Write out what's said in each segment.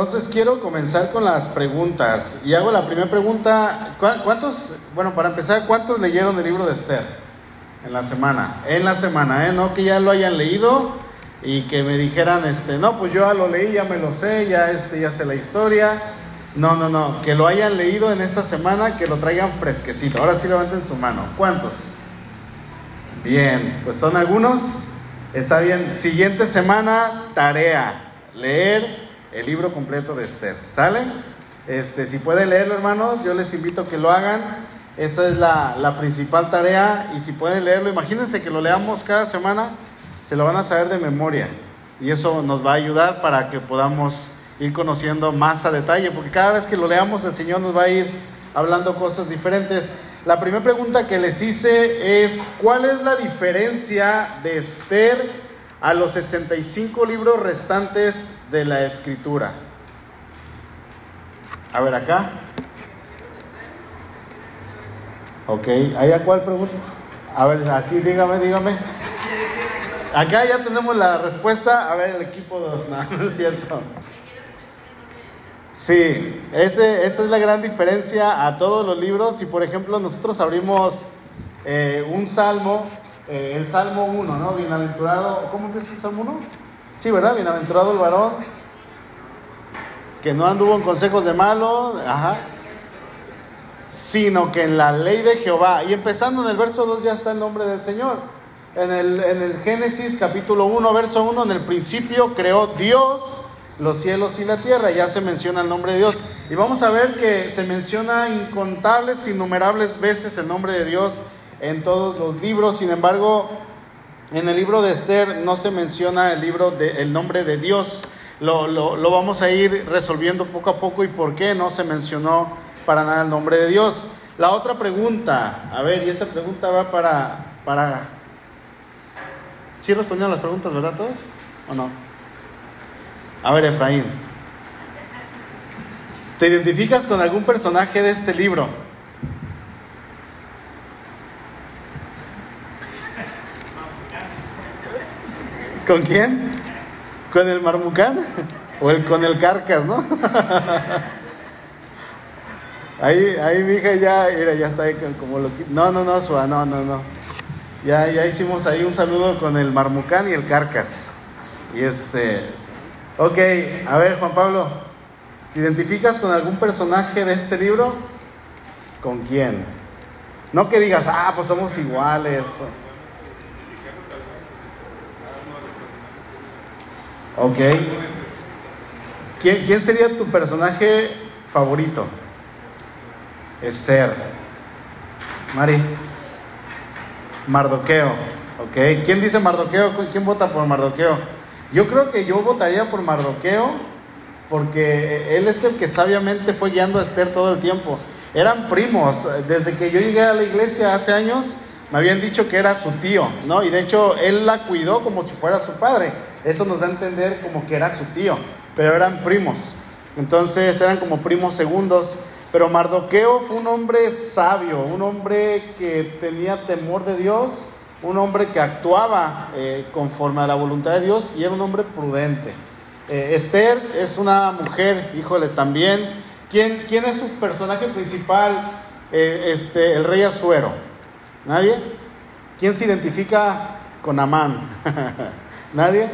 entonces quiero comenzar con las preguntas. Y hago la primera pregunta. ¿Cuántos, bueno, para empezar, cuántos leyeron el libro de Esther en la semana? En la semana, ¿eh? No que ya lo hayan leído y que me dijeran, este, no, pues yo ya lo leí, ya me lo sé, ya, este, ya sé la historia. No, no, no, que lo hayan leído en esta semana, que lo traigan fresquecito. Ahora sí levanten su mano. ¿Cuántos? Bien, pues son algunos. Está bien. Siguiente semana, tarea, leer el libro completo de Esther. ¿Sale? Este, si pueden leerlo, hermanos, yo les invito a que lo hagan. Esa es la, la principal tarea. Y si pueden leerlo, imagínense que lo leamos cada semana, se lo van a saber de memoria. Y eso nos va a ayudar para que podamos ir conociendo más a detalle, porque cada vez que lo leamos el Señor nos va a ir hablando cosas diferentes. La primera pregunta que les hice es, ¿cuál es la diferencia de Esther a los 65 libros restantes de la escritura? A ver acá. Ok, ¿hay a cuál pregunta? A ver, así dígame, dígame. Acá ya tenemos la respuesta. A ver, el equipo 2, no, no es cierto. Sí, ese, esa es la gran diferencia a todos los libros. Si por ejemplo nosotros abrimos eh, un salmo, eh, el Salmo 1, ¿no? Bienaventurado, ¿cómo empieza el Salmo 1? Sí, ¿verdad? Bienaventurado el varón que no anduvo en consejos de malo, ajá, sino que en la ley de Jehová. Y empezando en el verso 2 ya está el nombre del Señor. En el, en el Génesis capítulo 1, verso 1, en el principio creó Dios los cielos y la tierra, ya se menciona el nombre de Dios. Y vamos a ver que se menciona incontables, innumerables veces el nombre de Dios en todos los libros. Sin embargo, en el libro de Esther no se menciona el, libro de, el nombre de Dios. Lo, lo, lo vamos a ir resolviendo poco a poco y por qué no se mencionó para nada el nombre de Dios. La otra pregunta, a ver, y esta pregunta va para... para... ¿Sí respondieron las preguntas, verdad todos? ¿O no? A ver, Efraín. ¿Te identificas con algún personaje de este libro? ¿Con quién? ¿Con el marmucán? ¿O el, con el carcas, no? Ahí, ahí mi hija ya, mira, ya está ahí como lo No, no, no, Sua, no, no, no. Ya, ya hicimos ahí un saludo con el marmucán y el carcas. Y este, Ok, a ver Juan Pablo, ¿te identificas con algún personaje de este libro? ¿Con quién? No que digas, ah, pues somos iguales. Ok. ¿Quién, quién sería tu personaje favorito? Esther. Mari. Mardoqueo. Ok. ¿Quién dice Mardoqueo? ¿Quién vota por Mardoqueo? Yo creo que yo votaría por Mardoqueo porque él es el que sabiamente fue guiando a Esther todo el tiempo. Eran primos. Desde que yo llegué a la iglesia hace años, me habían dicho que era su tío, ¿no? Y de hecho, él la cuidó como si fuera su padre. Eso nos da a entender como que era su tío, pero eran primos. Entonces eran como primos segundos. Pero Mardoqueo fue un hombre sabio, un hombre que tenía temor de Dios un hombre que actuaba eh, conforme a la voluntad de Dios y era un hombre prudente. Eh, Esther es una mujer, híjole, también. ¿Quién, quién es su personaje principal? Eh, este, el rey Azuero. ¿Nadie? ¿Quién se identifica con Amán? ¿Nadie?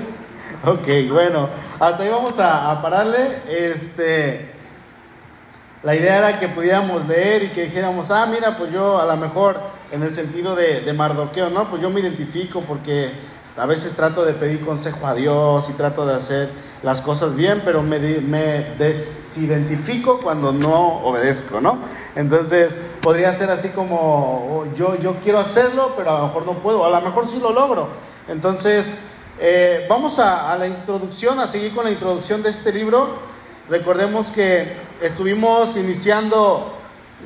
Ok, bueno, hasta ahí vamos a, pararle. Este, la idea era que pudiéramos leer y que dijéramos, ah, mira, pues yo a lo mejor en el sentido de, Mardoqueo, ¿no? Pues yo me identifico porque a veces trato de pedir consejo a Dios y trato de hacer las cosas bien, pero me, me, desidentifico cuando no obedezco, ¿no? Entonces podría ser así como oh, yo, yo quiero hacerlo, pero a lo mejor no puedo, a lo mejor sí lo logro. Entonces eh, vamos a, a la introducción, a seguir con la introducción de este libro. Recordemos que estuvimos iniciando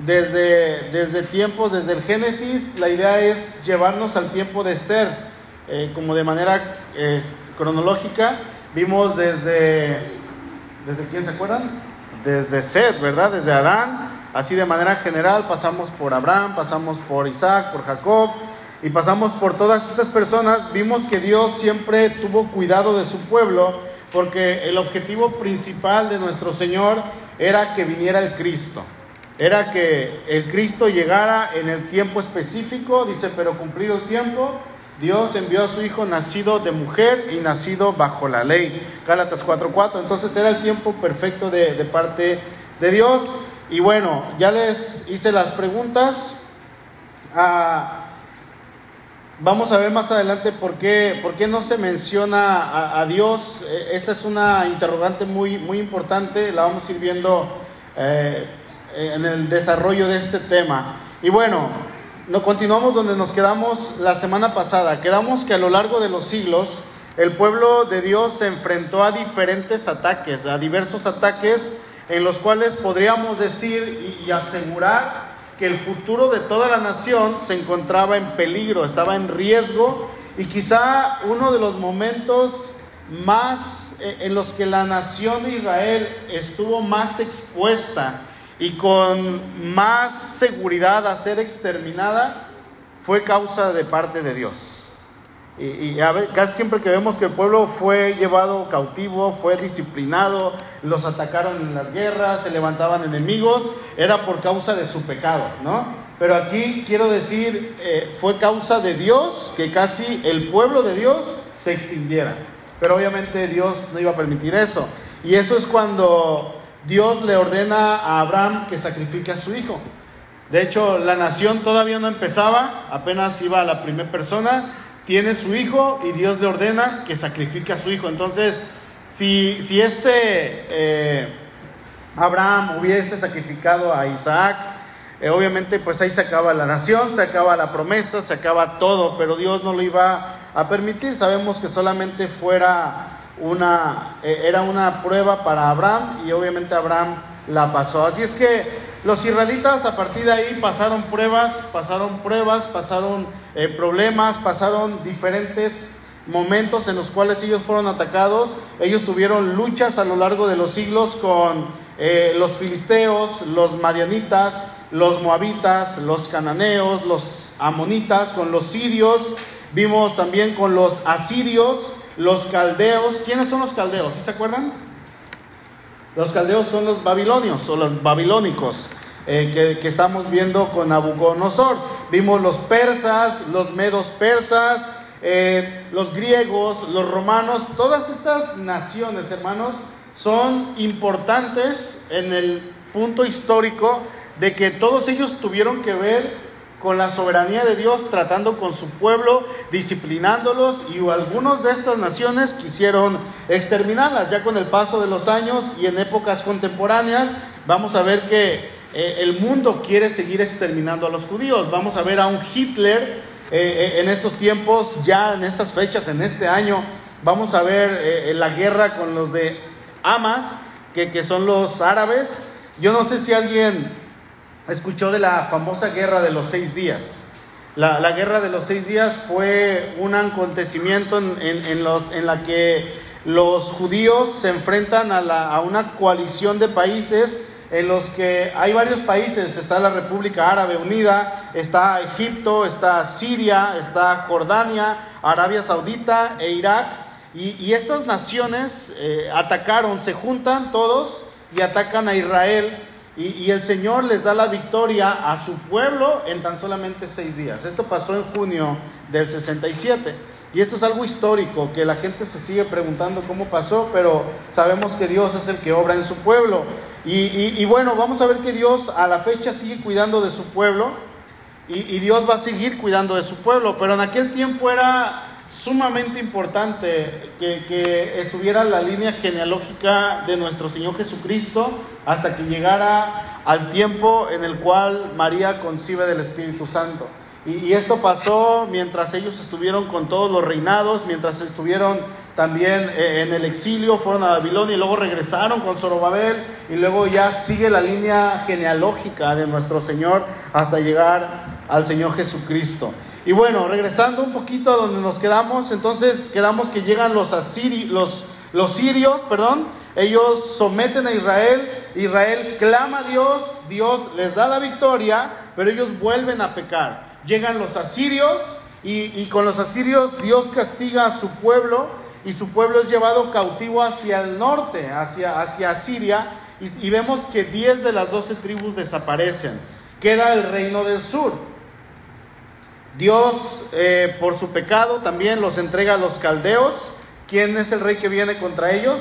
desde, desde tiempos, desde el Génesis, la idea es llevarnos al tiempo de Esther, eh, como de manera cronológica. Vimos desde, ¿desde quién se acuerdan? Desde Seth, ¿verdad? Desde Adán, así de manera general, pasamos por Abraham, pasamos por Isaac, por Jacob, y pasamos por todas estas personas, vimos que Dios siempre tuvo cuidado de su pueblo, porque el objetivo principal de nuestro Señor era que viniera el Cristo. Era que el Cristo llegara en el tiempo específico, dice, pero cumplido el tiempo, Dios envió a su Hijo nacido de mujer y nacido bajo la ley. Gálatas 4:4. Entonces era el tiempo perfecto de, parte de Dios. Y bueno, ya les hice las preguntas. Ah, vamos a ver más adelante por qué, por qué no se menciona a, Dios. E, esta es una interrogante muy, muy importante. La vamos a ir viendo eh, en el desarrollo de este tema. Y bueno, no, continuamos donde nos quedamos la semana pasada. Quedamos que a lo largo de los siglos el pueblo de Dios se enfrentó a diferentes ataques, a diversos ataques en los cuales podríamos decir y, asegurar que el futuro de toda la nación se encontraba en peligro, estaba en riesgo y quizá uno de los momentos más eh, en los que la nación de Israel estuvo más expuesta y con más seguridad a ser exterminada fue causa de parte de Dios. Y, casi siempre que vemos que el pueblo fue llevado cautivo, fue disciplinado, los atacaron en las guerras, se levantaban enemigos, era por causa de su pecado, ¿no? Pero aquí quiero decir, eh, fue causa de Dios que casi el pueblo de Dios se extinguiera. Pero obviamente Dios no iba a permitir eso. Y eso es cuando Dios le ordena a Abraham que sacrifique a su hijo. De hecho, la nación todavía no empezaba, apenas iba a la primera persona, tiene su hijo y Dios le ordena que sacrifique a su hijo. Entonces, si, si este eh, Abraham hubiese sacrificado a Isaac, eh, obviamente pues ahí se acaba la nación, se acaba la promesa, se acaba todo, pero Dios no lo iba a permitir. Sabemos que solamente fuera una, eh, era una prueba para Abraham y obviamente Abraham la pasó. Así es que los israelitas a partir de ahí pasaron pruebas, pasaron pruebas, pasaron eh, problemas, pasaron diferentes momentos en los cuales ellos fueron atacados. Ellos tuvieron luchas a lo largo de los siglos con eh, los filisteos, los madianitas, los moabitas, los cananeos, los amonitas, con los sirios. Vimos también con los asirios, los caldeos, ¿quiénes son los caldeos? ¿Sí se acuerdan? Los caldeos son los babilonios o los babilónicos eh, que, estamos viendo con Nabucodonosor. Vimos los persas, los medos persas, eh, los griegos, los romanos, todas estas naciones, hermanos, son importantes en el punto histórico de que todos ellos tuvieron que ver con la soberanía de Dios, tratando con su pueblo, disciplinándolos, y algunos de estas naciones quisieron exterminarlas. Ya con el paso de los años y en épocas contemporáneas, vamos a ver que eh, el mundo quiere seguir exterminando a los judíos. Vamos a ver a un Hitler eh, eh, en estos tiempos, ya en estas fechas, en este año. Vamos a ver la guerra con los de Hamas, que, que son los árabes. Yo no sé si alguien escuchó de la famosa guerra de los seis días. La, guerra de los seis días fue un acontecimiento en, los, en la que los judíos se enfrentan a, a, una coalición de países en los que hay varios países, está la República Árabe Unida, está Egipto, está Siria, está Jordania, Arabia Saudita e Irak, y, estas naciones eh, atacaron, se juntan todos y atacan a Israel y, el Señor les da la victoria a su pueblo en tan solamente seis días. Esto pasó en junio del 67. Y esto es algo histórico, que la gente se sigue preguntando cómo pasó, pero sabemos que Dios es el que obra en su pueblo. Y, bueno, vamos a ver que Dios a la fecha sigue cuidando de su pueblo y, Dios va a seguir cuidando de su pueblo, pero en aquel tiempo era sumamente importante que, estuviera la línea genealógica de nuestro Señor Jesucristo hasta que llegara al tiempo en el cual María concibe del Espíritu Santo. Y, esto pasó mientras ellos estuvieron con todos los reinados, mientras estuvieron también eh, en el exilio, fueron a Babilonia y luego regresaron con Zorobabel y luego ya sigue la línea genealógica de nuestro Señor hasta llegar al Señor Jesucristo. Y bueno, regresando un poquito a donde nos quedamos, entonces quedamos que llegan los, los, sirios, perdón, ellos someten a Israel, Israel clama a Dios, Dios les da la victoria, pero ellos vuelven a pecar. Llegan los asirios y, y con los asirios Dios castiga a su pueblo y su pueblo es llevado cautivo hacia el norte, hacia, hacia Siria, y, vemos que 10 de las 12 tribus desaparecen. Queda el reino del sur. Dios, eh, por su pecado, también los entrega a los caldeos. ¿Quién es el rey que viene contra ellos?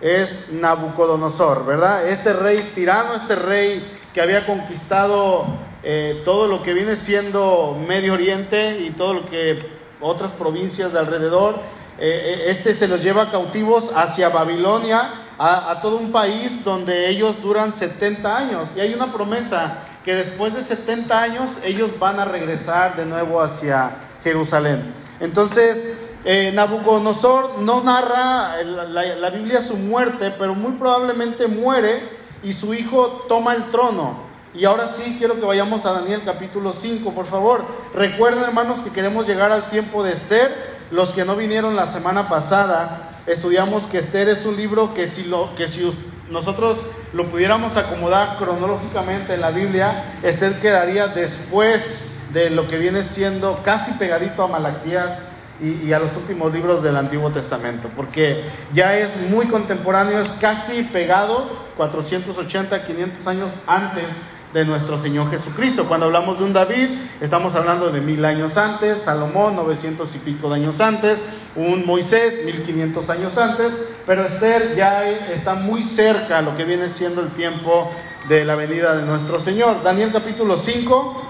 Es Nabucodonosor, ¿verdad? Este rey tirano, este rey que había conquistado eh, todo lo que viene siendo Medio Oriente y todo lo que otras provincias de alrededor. Eh, este se los lleva cautivos hacia Babilonia, a, a, todo un país donde ellos duran 70 años. Y hay una promesa que después de 70 años ellos van a regresar de nuevo hacia Jerusalén. Entonces, eh, Nabucodonosor no narra la, Biblia su muerte, pero muy probablemente muere y su hijo toma el trono. Y ahora sí quiero que vayamos a Daniel capítulo 5, por favor. Recuerden hermanos que queremos llegar al tiempo de Esther. Los que no vinieron la semana pasada, estudiamos que Esther es un libro que si, lo, que si nosotros lo pudiéramos acomodar cronológicamente en la Biblia, Esther quedaría después de lo que viene siendo casi pegadito a Malaquías y, a los últimos libros del Antiguo Testamento, porque ya es muy contemporáneo, es casi pegado 480, 500 años antes de nuestro Señor Jesucristo. Cuando hablamos de un David, estamos hablando de mil años antes, Salomón 900 y pico de años antes, un Moisés 1500 años antes, pero Esther ya está muy cerca a lo que viene siendo el tiempo de la venida de nuestro Señor. Daniel capítulo 5,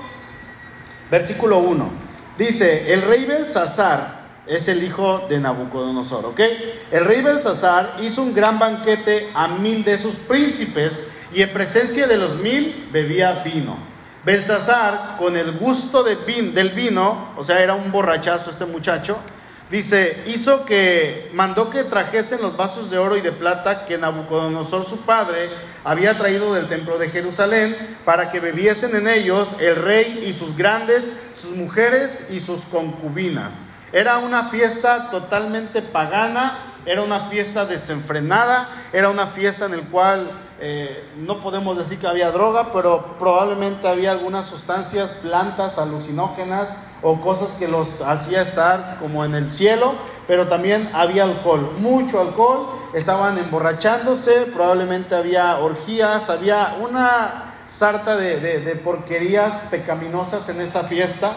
versículo 1. Dice, el rey Belsasar es el hijo de Nabucodonosor, ¿ok? El rey Belsasar hizo un gran banquete a mil de sus príncipes y en presencia de los mil bebía vino. Belsasar, con el gusto del vino, o sea, era un borrachazo este muchacho, dice, hizo que, mandó que trajesen los vasos de oro y de plata que Nabucodonosor su padre había traído del templo de Jerusalén, para que bebiesen en ellos el rey y sus grandes, sus mujeres y sus concubinas. Era una fiesta totalmente pagana, era una fiesta desenfrenada, era una fiesta en la cual eh, no podemos decir que había droga, pero probablemente había algunas sustancias, plantas alucinógenas o cosas que los hacía estar como en el cielo, pero también había alcohol, mucho alcohol, estaban emborrachándose, probablemente había orgías, había una sarta de porquerías pecaminosas en esa fiesta.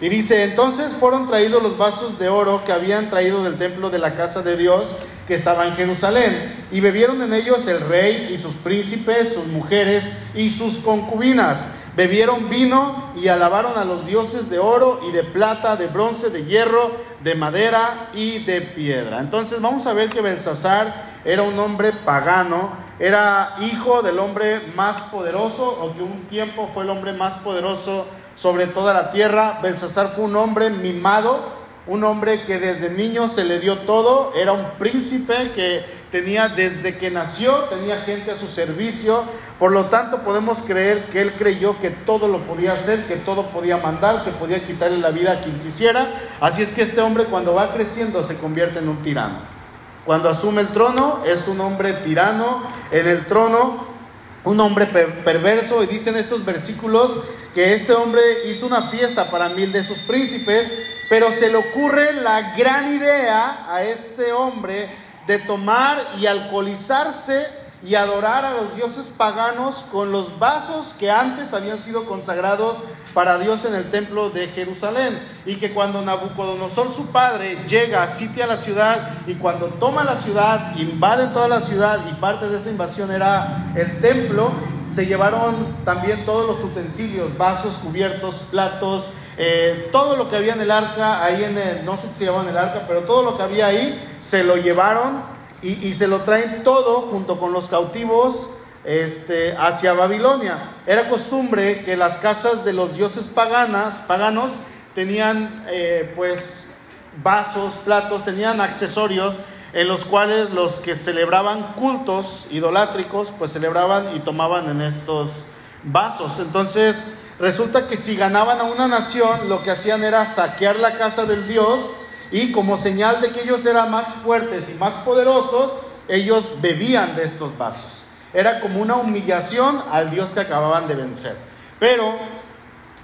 Y dice, entonces fueron traídos los vasos de oro que habían traído del templo de la casa de Dios que estaba en Jerusalén, y bebieron en ellos el rey y sus príncipes, sus mujeres y sus concubinas. Bebieron vino y alabaron a los dioses de oro y de plata, de bronce, de hierro, de madera y de piedra. Entonces vamos a ver que Belsasar era un hombre pagano, era hijo del hombre más poderoso, o que un tiempo fue el hombre más poderoso sobre toda la tierra. Belsasar fue un hombre mimado, un hombre que desde niño se le dio todo, era un príncipe que tenía desde que nació, tenía gente a su servicio, por lo tanto podemos creer que él creyó que todo lo podía hacer, que todo podía mandar, que podía quitarle la vida a quien quisiera, así es que este hombre cuando va creciendo se convierte en un tirano. Cuando asume el trono es un hombre tirano en el trono, un hombre perverso, y dicen estos versículos que este hombre hizo una fiesta para mil de sus príncipes, pero se le ocurre la gran idea a este hombre de tomar y alcoholizarse y adorar a los dioses paganos con los vasos que antes habían sido consagrados para Dios en el templo de Jerusalén. Y que cuando Nabucodonosor su padre llega, sitia la ciudad y cuando toma la ciudad, invade toda la ciudad y parte de esa invasión era el templo, se llevaron también todos los utensilios, vasos, cubiertos, platos, eh, todo lo que había en el arca, ahí en no sé si se llamaban el arca, pero todo lo que había ahí se lo llevaron y, se lo traen todo junto con los cautivos este, hacia Babilonia. Era costumbre que las casas de los dioses paganas, paganos tenían eh, pues vasos, platos, tenían accesorios en los cuales los que celebraban cultos idolátricos pues celebraban y tomaban en estos vasos. Entonces, Resulta que si ganaban a una nación, lo que hacían era saquear la casa del Dios y como señal de que ellos eran más fuertes y más poderosos, ellos bebían de estos vasos. Era como una humillación al Dios que acababan de vencer. Pero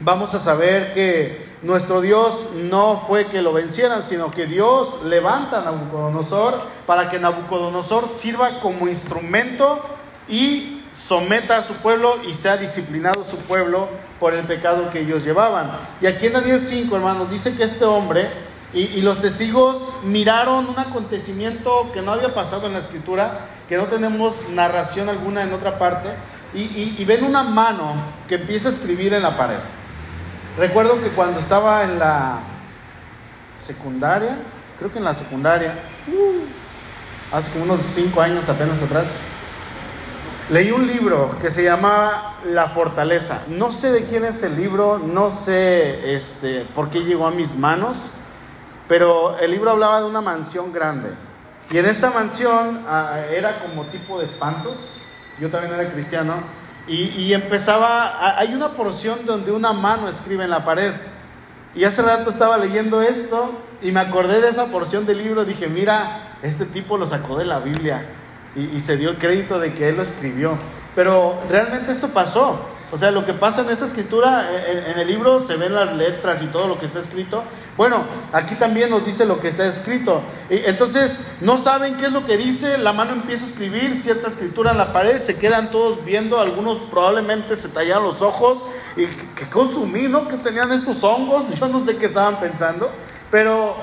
vamos a saber que nuestro Dios no fue que lo vencieran, sino que Dios levanta a Nabucodonosor para que Nabucodonosor sirva como instrumento y someta a su pueblo y sea disciplinado su pueblo por el pecado que ellos llevaban. Y aquí en Daniel 5, hermanos, dice que este hombre y, los testigos miraron un acontecimiento que no había pasado en la escritura, que no tenemos narración alguna en otra parte, y, y ven una mano que empieza a escribir en la pared. Recuerdo que cuando estaba en la secundaria, creo que en la secundaria, uh, hace como unos cinco años apenas atrás, leí un libro que se llamaba La Fortaleza. No sé de quién es el libro, no sé este, por qué llegó a mis manos, pero el libro hablaba de una mansión grande. Y en esta mansión ah, era como tipo de espantos. Yo también era cristiano. Y, empezaba, hay una porción donde una mano escribe en la pared. Y hace rato estaba leyendo esto y me acordé de esa porción del libro. Dije, mira, este tipo lo sacó de la Biblia y, y se dio el crédito de que él lo escribió. Pero realmente esto pasó. O sea, lo que pasa en esa escritura, en, el libro se ven las letras y todo lo que está escrito. Bueno, aquí también nos dice lo que está escrito. Y entonces, no saben qué es lo que dice, la mano empieza a escribir cierta escritura en la pared, se quedan todos viendo, algunos probablemente se tallaron los ojos. ¿Y que consumí, no? Que tenían estos hongos, yo no sé qué estaban pensando, pero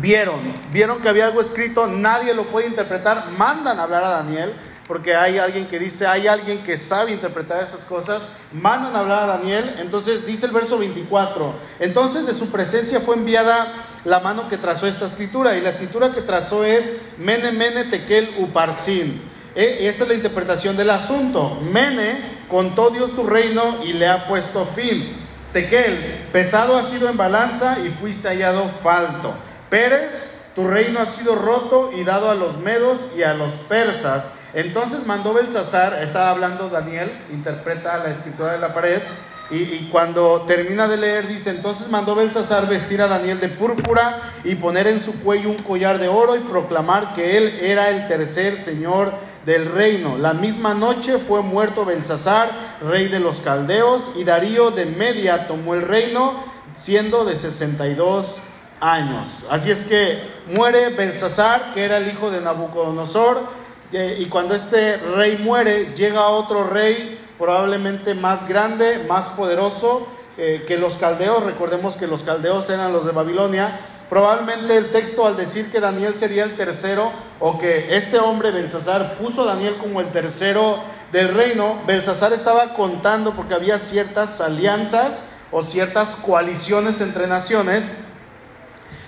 vieron, vieron que había algo escrito, nadie lo puede interpretar, mandan a hablar a Daniel porque hay alguien que dice, hay alguien que sabe interpretar estas cosas, mandan a hablar a Daniel, entonces dice el verso 24, entonces de su presencia fue enviada la mano que trazó esta escritura, y la escritura que trazó es Mene, Mene, Tekel, Uparsin. E, esta es la interpretación del asunto. Mene contó Dios tu reino y le ha puesto fin. Tekel, pesado ha sido en balanza y fuiste hallado falto. Pérez, tu reino ha sido roto y dado a los medos y a los persas entonces mandó Belsasar, estaba hablando Daniel, interpreta la escritura de la pared, y, cuando termina de leer dice, entonces mandó Belsasar vestir a Daniel de púrpura y poner en su cuello un collar de oro y proclamar que él era el tercer señor del reino. La misma noche fue muerto Belsasar, rey de los caldeos, y Darío de Media tomó el reino, siendo de 62 años. Así es que muere Belsasar, que era el hijo de Nabucodonosor, y cuando este rey muere, llega otro rey probablemente más grande, más poderoso eh, que los caldeos. Recordemos que los caldeos eran los de Babilonia. Probablemente el texto al decir que Daniel sería el tercero o que este hombre Belsasar puso a Daniel como el tercero del reino, Belsasar estaba contando porque había ciertas alianzas o ciertas coaliciones entre naciones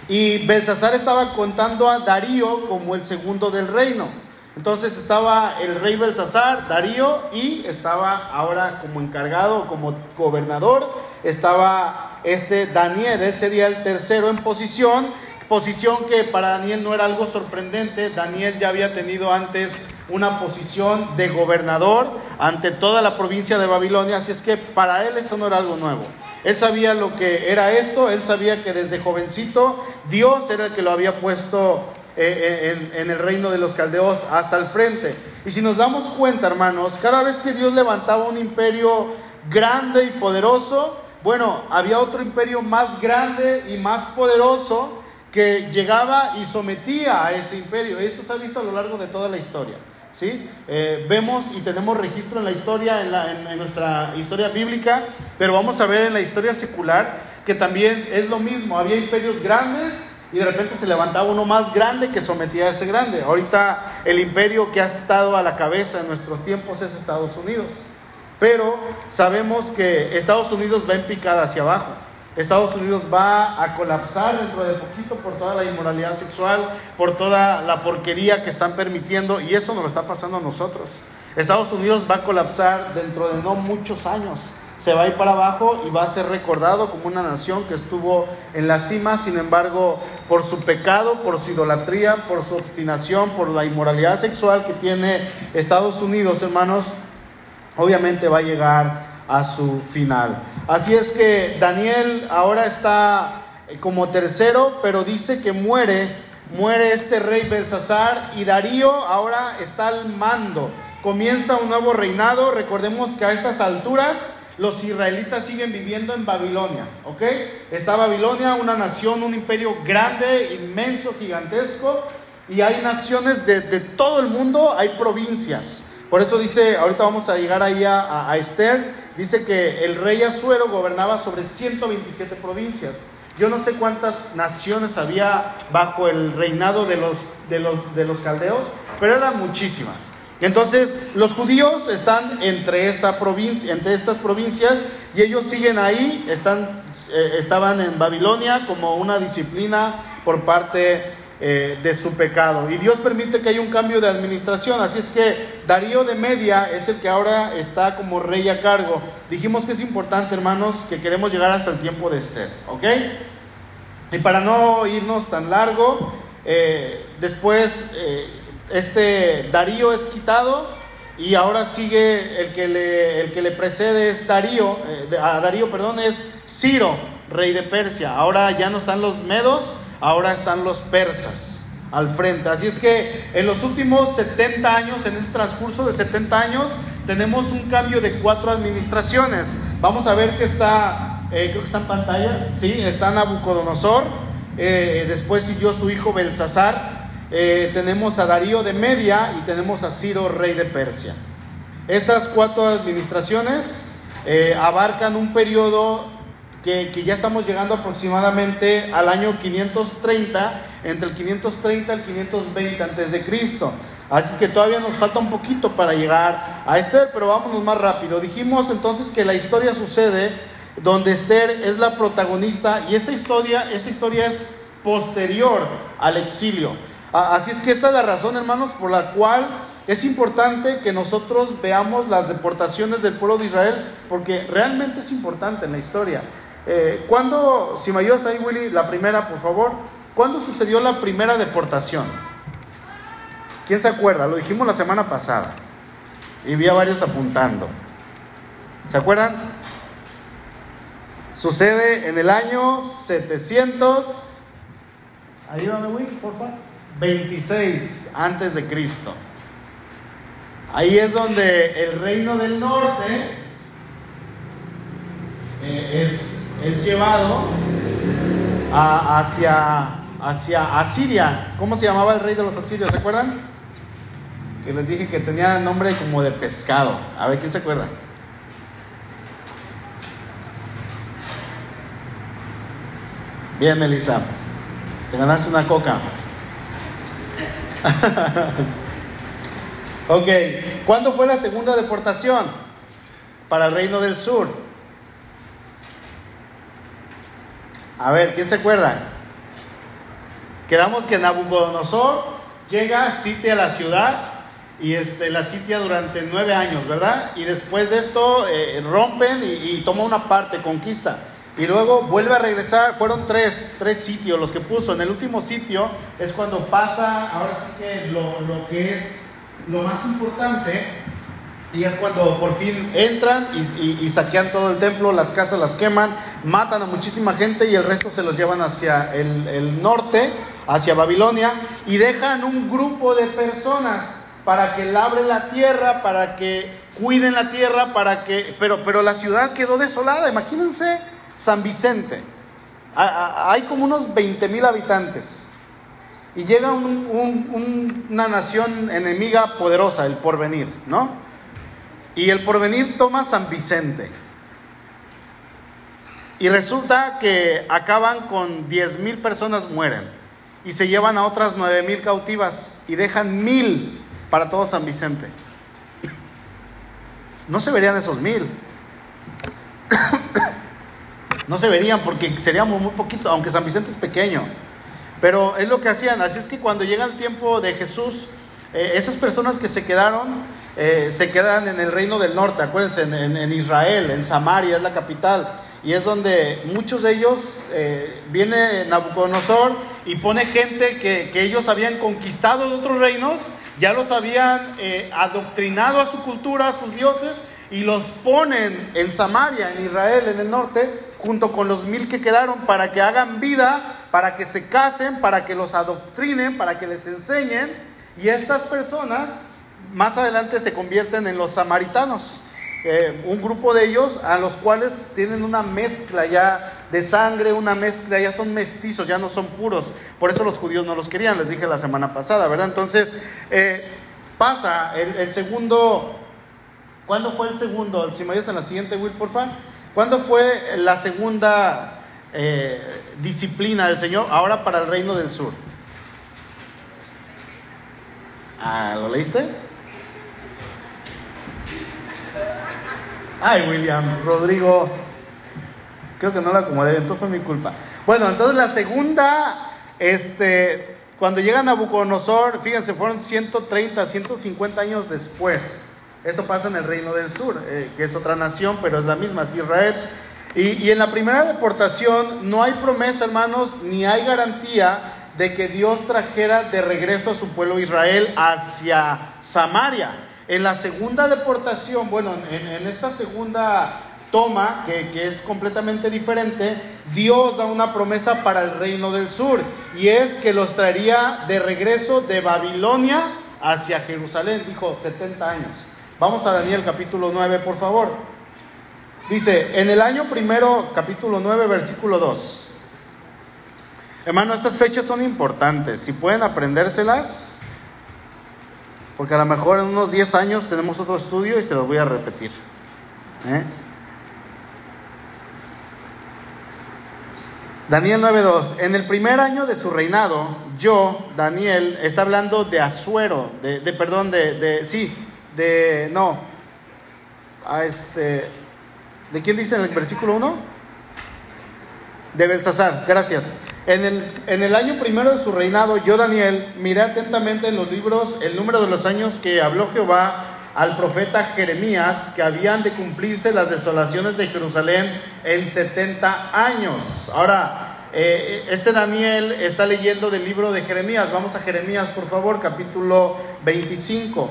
y Belsasar estaba contando a Darío como el segundo del reino. Entonces estaba el rey Belsasar, Darío, y estaba ahora como encargado, como gobernador, estaba este Daniel, él sería el tercero en posición, posición que para Daniel no era algo sorprendente, Daniel ya había tenido antes una posición de gobernador ante toda la provincia de Babilonia, así es que para él esto no era algo nuevo. Él sabía lo que era esto, él sabía que desde jovencito Dios era el que lo había puesto eh, en, en, el reino de los caldeos hasta el frente. Y si nos damos cuenta, hermanos, cada vez que Dios levantaba un imperio grande y poderoso, bueno, había otro imperio más grande y más poderoso que llegaba y sometía a ese imperio. Eso se ha visto a lo largo de toda la historia. ¿sí? Eh, vemos y tenemos registro en la historia, en, nuestra historia bíblica, pero vamos a ver en la historia secular que también es lo mismo. Había imperios grandes y de repente se levantaba uno más grande que sometía a ese grande. Ahorita el imperio que ha estado a la cabeza en nuestros tiempos es Estados Unidos. Pero sabemos que Estados Unidos va en picada hacia abajo. Estados Unidos va a colapsar dentro de poquito por toda la inmoralidad sexual, por toda la porquería que están permitiendo y eso nos lo está pasando a nosotros. Estados Unidos va a colapsar dentro de no muchos años se va a ir para abajo y va a ser recordado como una nación que estuvo en la cima, sin embargo, por su pecado, por su idolatría, por su obstinación, por la inmoralidad sexual que tiene Estados Unidos, hermanos, obviamente va a llegar a su final. Así es que Daniel ahora está como tercero, pero dice que muere, muere este rey Belsasar y Darío ahora está al mando. Comienza un nuevo reinado, recordemos que a estas alturas los israelitas siguen viviendo en Babilonia, ¿ok? Está Babilonia, una nación, un imperio grande, inmenso, gigantesco, y hay naciones de, todo el mundo, hay provincias. Por eso dice, ahorita vamos a llegar ahí a, a Esther, dice que el rey Asuero gobernaba sobre 127 provincias. Yo no sé cuántas naciones había bajo el reinado de los, de los, de los caldeos, pero eran muchísimas. Entonces, los judíos están entre, esta provincia, entre estas provincias y ellos siguen ahí, están, eh, estaban en Babilonia como una disciplina por parte eh, de su pecado. Y Dios permite que haya un cambio de administración. Así es que Darío de Media es el que ahora está como rey a cargo. Dijimos que es importante, hermanos, que queremos llegar hasta el tiempo de Esther. ¿Ok? Y para no irnos tan largo, eh, después este Darío es quitado y ahora sigue el que le, el que le precede es Darío, eh, a Darío, perdón, es Ciro, rey de Persia. Ahora ya no están los medos, ahora están los persas al frente. Así es que en los últimos 70 años, en este transcurso de 70 años, tenemos un cambio de cuatro administraciones. Vamos a ver que está, eh, creo que está en pantalla, sí, está Nabucodonosor, eh, después siguió su hijo Belsasar, eh, tenemos a Darío de Media y tenemos a Ciro, rey de Persia. Estas cuatro administraciones eh, abarcan un periodo que, ya estamos llegando aproximadamente al año 530, entre el 530 y el 520 antes de Cristo. Así que todavía nos falta un poquito para llegar a Esther, pero vámonos más rápido. Dijimos entonces que la historia sucede donde Esther es la protagonista y esta historia, esta historia es posterior al exilio. Así es que esta es la razón, hermanos, por la cual es importante que nosotros veamos las deportaciones del pueblo de Israel, porque realmente es importante en la historia. Eh, ¿Cuándo, si me ayudas ahí, Willy, la primera, por favor? ¿Cuándo sucedió la primera deportación? ¿Quién se acuerda? Lo dijimos la semana pasada y vi a varios apuntando. ¿Se acuerdan? Sucede en el año 700. Ayúdame, Willy, por favor. 26 antes de Cristo. Ahí es donde el reino del norte eh, es, llevado hacia, hacia Asiria. ¿Cómo se llamaba el rey de los asirios? ¿Se acuerdan? Que les dije que tenía nombre como de pescado. A ver, ¿quién se acuerda? Bien, Melissa. Te ganaste una coca. ok, ¿cuándo fue la segunda deportación para el reino del sur? A ver, ¿quién se acuerda? Quedamos que Nabucodonosor llega, sitia la ciudad y este, la sitia durante nueve años, ¿verdad? Y después de esto eh, rompen y, y toma una parte, conquista. Y luego vuelve a regresar, fueron tres, tres sitios los que puso. En el último sitio es cuando pasa, ahora sí que lo, lo que es lo más importante, y es cuando por fin entran y, saquean todo el templo, las casas las queman, matan a muchísima gente y el resto se los llevan hacia el, el, norte, hacia Babilonia, y dejan un grupo de personas para que labren la tierra, para que cuiden la tierra, para que... Pero, pero la ciudad quedó desolada, imagínense San Vicente. Hay como unos 20 mil habitantes. Y llega una nación enemiga poderosa, el porvenir, ¿no? Y el porvenir toma San Vicente. Y resulta que acaban con 10 mil personas mueren. Y se llevan a otras 9 mil cautivas. Y dejan mil para todo San Vicente. No se verían esos mil. No se verían porque seríamos muy poquito, aunque San Vicente es pequeño. Pero es lo que hacían. Así es que cuando llega el tiempo de Jesús, eh, esas personas que se quedaron, eh, se quedan en el reino del norte, acuérdense, en, Israel, en Samaria, es la capital. Y es donde muchos de ellos, eh, viene Nabucodonosor y pone gente que, que, ellos habían conquistado de otros reinos, ya los habían adoctrinado a su cultura, a sus dioses, y los ponen en Samaria, en Israel, en el norte, junto con los mil que quedaron, para que hagan vida, para que se casen, para que los adoctrinen, para que les enseñen. Y estas personas más adelante se convierten en los samaritanos. eh, un grupo de ellos a los cuales tienen una mezcla ya de sangre, una mezcla, ya son mestizos, ya no son puros. Por eso los judíos no los querían, les dije la semana pasada, ¿verdad? Entonces, eh, pasa el, segundo, ¿cuándo fue el segundo? Si me en la siguiente, Will, por favor. ¿Cuándo fue la segunda eh, disciplina del Señor ahora para el reino del sur? Ah, ¿Lo leíste? Ay, William, Rodrigo. Creo que no la acomodé, entonces fue mi culpa. Bueno, entonces la segunda, este, cuando llegan a Nabucodonosor, fíjense, fueron 130, 150 años después. Esto pasa en el Reino del Sur, eh, que es otra nación, pero es la misma, es Israel. Y, en la primera deportación no hay promesa, hermanos, ni hay garantía de que Dios trajera de regreso a su pueblo Israel hacia Samaria. En la segunda deportación, bueno, en, esta segunda toma, que, que, es completamente diferente, Dios da una promesa para el reino del sur, y es que los traería de regreso de Babilonia hacia Jerusalén, dijo 70 años. Vamos a Daniel capítulo 9, por favor. Dice, en el año primero, capítulo 9, versículo 2. Hermano, estas fechas son importantes. Si pueden aprendérselas, porque a lo mejor en unos 10 años tenemos otro estudio y se los voy a repetir. ¿eh? Daniel 9.2. En el primer año de su reinado, yo, Daniel, está hablando de Azuero, de, perdón, de, de, sí, de, no, a este, ¿de quién dice en el versículo 1? De Belsasar, gracias. En el, en el año primero de su reinado, yo, Daniel, miré atentamente en los libros el número de los años que habló Jehová al profeta Jeremías que habían de cumplirse las desolaciones de Jerusalén en 70 años. Ahora, eh, este Daniel está leyendo del libro de Jeremías. Vamos a Jeremías, por favor, capítulo 25.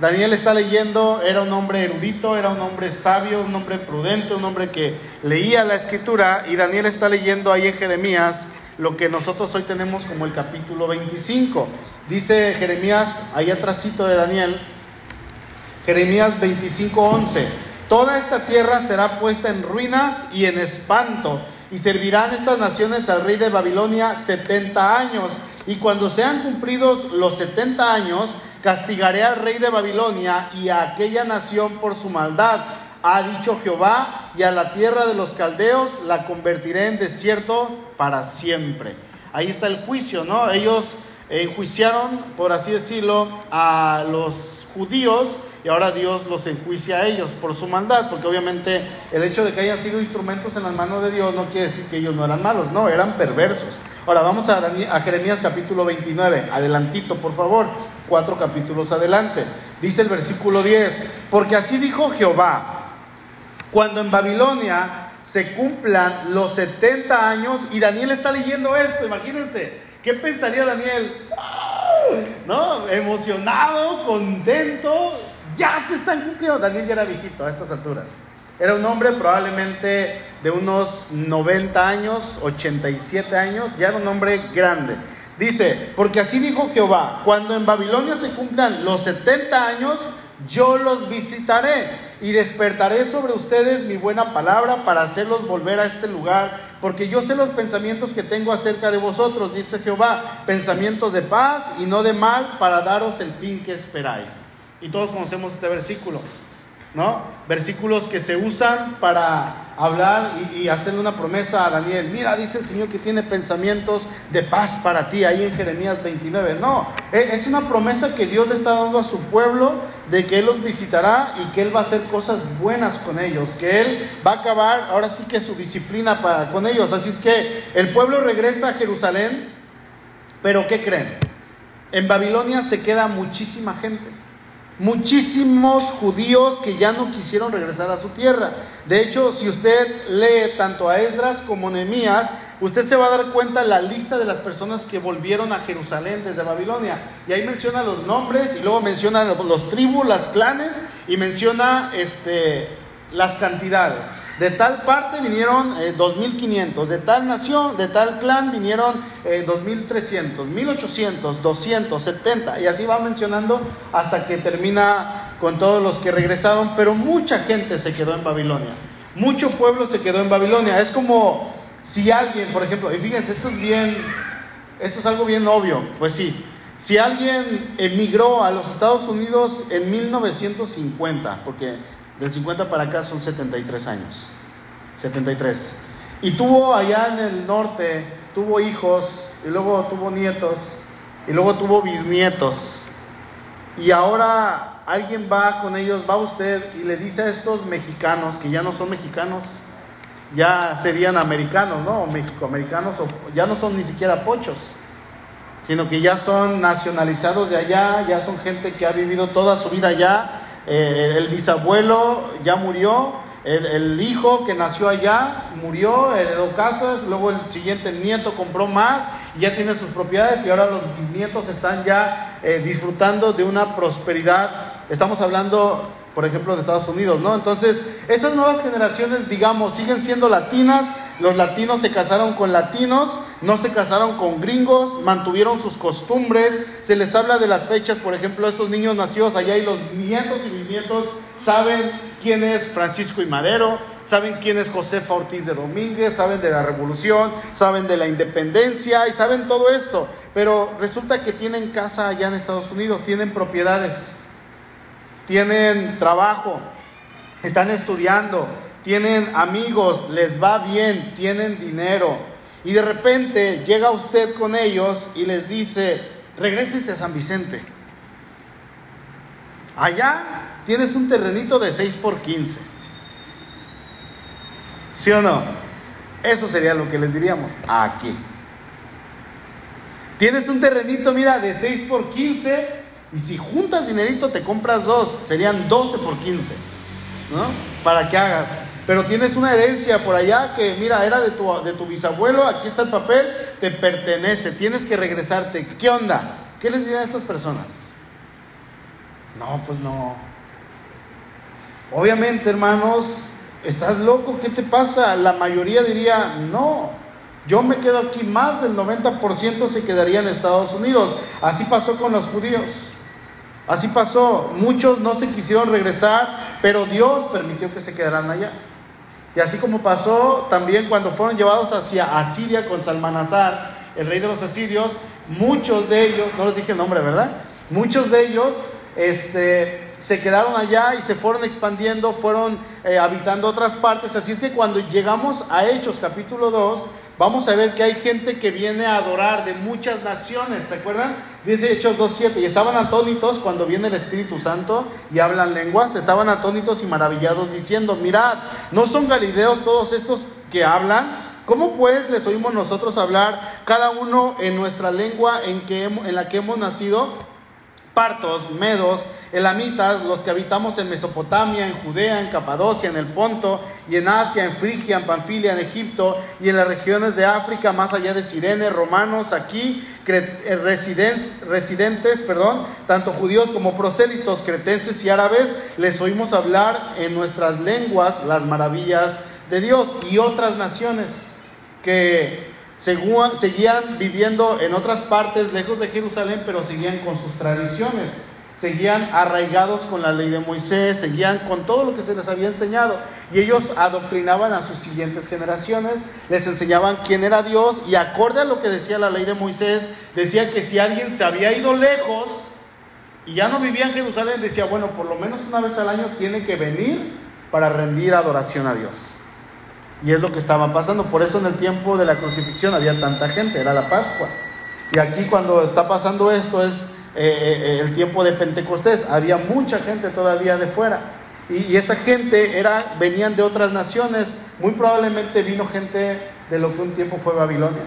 Daniel está leyendo, era un hombre erudito, era un hombre sabio, un hombre prudente, un hombre que leía la escritura y Daniel está leyendo ahí en Jeremías lo que nosotros hoy tenemos como el capítulo 25. Dice Jeremías, ahí atrásito de Daniel, Jeremías 25:11, toda esta tierra será puesta en ruinas y en espanto, y servirán estas naciones al rey de Babilonia 70 años, y cuando sean cumplidos los 70 años, castigaré al rey de Babilonia y a aquella nación por su maldad, ha dicho Jehová, y a la tierra de los caldeos la convertiré en desierto para siempre. Ahí está el juicio, ¿no? Ellos enjuiciaron, por así decirlo, a los judíos y ahora Dios los enjuicia a ellos por su maldad, porque obviamente el hecho de que hayan sido instrumentos en las manos de Dios no quiere decir que ellos no eran malos, no, eran perversos. Ahora vamos a, a Jeremías capítulo 29, adelantito por favor, cuatro capítulos adelante. Dice el versículo 10, porque así dijo Jehová, cuando en Babilonia se cumplan los 70 años, y Daniel está leyendo esto, imagínense, ¿qué pensaría Daniel? ¿No? Emocionado, contento, ya se están cumpliendo. Daniel ya era viejito a estas alturas. Era un hombre probablemente de unos 90 años, 87 años, ya era un hombre grande. Dice, porque así dijo Jehová, cuando en Babilonia se cumplan los 70 años, yo los visitaré y despertaré sobre ustedes mi buena palabra para hacerlos volver a este lugar, porque yo sé los pensamientos que tengo acerca de vosotros, dice Jehová, pensamientos de paz y no de mal, para daros el fin que esperáis. Y todos conocemos este versículo. ¿No? Versículos que se usan para hablar y, hacerle una promesa a Daniel. Mira, dice el Señor que tiene pensamientos de paz para ti, ahí en Jeremías 29. No, e, es una promesa que Dios le está dando a su pueblo de que Él los visitará y que Él va a hacer cosas buenas con ellos, que Él va a acabar ahora sí que su disciplina para, con ellos. Así es que el pueblo regresa a Jerusalén, pero ¿qué creen? En Babilonia se queda muchísima gente muchísimos judíos que ya no quisieron regresar a su tierra. De hecho, si usted lee tanto a Esdras como Nehemías, usted se va a dar cuenta la lista de las personas que volvieron a Jerusalén desde Babilonia. Y ahí menciona los nombres y luego menciona los tribus, las clanes y menciona este, las cantidades. De tal parte vinieron 2.500, eh, de tal nación, de tal clan vinieron 2.300, 1.800, 270, y así va mencionando hasta que termina con todos los que regresaron, pero mucha gente se quedó en Babilonia. Mucho pueblo se quedó en Babilonia. Es como si alguien, por ejemplo, y fíjense, esto es bien, esto es algo bien obvio, pues sí, si alguien emigró a los Estados Unidos en 1950, porque del 50 para acá son 73 años, 73, y tuvo allá en el norte, tuvo hijos, y luego tuvo nietos, y luego tuvo bisnietos, y ahora alguien va con ellos, va usted y le dice a estos mexicanos, que ya no son mexicanos, ya serían americanos, ¿no? Mexicoamericanos, o ya no son ni siquiera pochos, sino que ya son nacionalizados de allá, ya son gente que ha vivido toda su vida allá. Eh, el bisabuelo ya murió, el, hijo que nació allá murió, heredó casas, luego el siguiente nieto compró más, y ya tiene sus propiedades y ahora los bisnietos están ya eh, disfrutando de una prosperidad. Estamos hablando por ejemplo, de Estados Unidos, ¿no? Entonces, estas nuevas generaciones, digamos, siguen siendo latinas, los latinos se casaron con latinos, no se casaron con gringos, mantuvieron sus costumbres, se les habla de las fechas, por ejemplo, estos niños nacidos allá y los nietos y bisnietos saben quién es Francisco y Madero, saben quién es Josefa Ortiz de Domínguez, saben de la revolución, saben de la independencia y saben todo esto, pero resulta que tienen casa allá en Estados Unidos, tienen propiedades tienen trabajo, están estudiando, tienen amigos, les va bien, tienen dinero. Y de repente llega usted con ellos y les dice, regresense a San Vicente. Allá tienes un terrenito de 6 por 15. ¿Sí o no? Eso sería lo que les diríamos aquí. Tienes un terrenito, mira, de 6 por 15 y si juntas dinerito, te compras dos, serían 12 por 15, ¿no? Para que hagas. Pero tienes una herencia por allá que, mira, era de tu, de tu bisabuelo, aquí está el papel, te pertenece, tienes que regresarte. ¿Qué onda? ¿Qué les dirían a estas personas? No, pues no. Obviamente, hermanos, ¿estás loco? ¿Qué te pasa? La mayoría diría, no, yo me quedo aquí, más del 90% se quedaría en Estados Unidos. Así pasó con los judíos. Así pasó, muchos no se quisieron regresar, pero Dios permitió que se quedaran allá. Y así como pasó también cuando fueron llevados hacia Asiria con Salmanazar, el rey de los asirios, muchos de ellos, no les dije el nombre, ¿verdad? Muchos de ellos este, se quedaron allá y se fueron expandiendo, fueron eh, habitando otras partes. Así es que cuando llegamos a Hechos capítulo 2, vamos a ver que hay gente que viene a adorar de muchas naciones, ¿se acuerdan? Dice Hechos 2.7, y estaban atónitos cuando viene el Espíritu Santo y hablan lenguas, estaban atónitos y maravillados diciendo, mirad, ¿no son galileos todos estos que hablan? ¿Cómo pues les oímos nosotros hablar cada uno en nuestra lengua en, que, en la que hemos nacido? Partos, medos, elamitas, los que habitamos en Mesopotamia, en Judea, en Capadocia, en el Ponto y en Asia, en Frigia, en Panfilia, en Egipto y en las regiones de África, más allá de Sirene, romanos, aquí eh, residentes, residentes, perdón, tanto judíos como prosélitos, cretenses y árabes, les oímos hablar en nuestras lenguas las maravillas de Dios y otras naciones que seguían viviendo en otras partes lejos de Jerusalén, pero seguían con sus tradiciones seguían arraigados con la ley de Moisés, seguían con todo lo que se les había enseñado. Y ellos adoctrinaban a sus siguientes generaciones, les enseñaban quién era Dios y acorde a lo que decía la ley de Moisés, decía que si alguien se había ido lejos y ya no vivía en Jerusalén, decía, bueno, por lo menos una vez al año tiene que venir para rendir adoración a Dios. Y es lo que estaba pasando. Por eso en el tiempo de la crucifixión había tanta gente, era la Pascua. Y aquí cuando está pasando esto es eh, eh, el tiempo de Pentecostés, había mucha gente todavía de fuera. Y, esta gente era, venían de otras naciones, muy probablemente vino gente de lo que un tiempo fue Babilonia,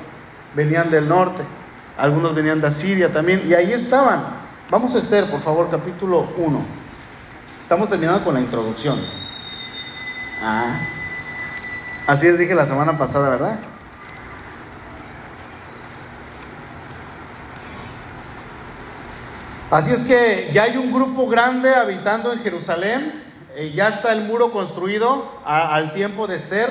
venían del norte, algunos venían de Asiria también, y ahí estaban. Vamos a Esther, por favor, capítulo 1. Estamos terminando con la introducción. Ah, así les dije la semana pasada, ¿verdad? Así es que ya hay un grupo grande habitando en Jerusalén, eh, ya está el muro construido al tiempo de Esther.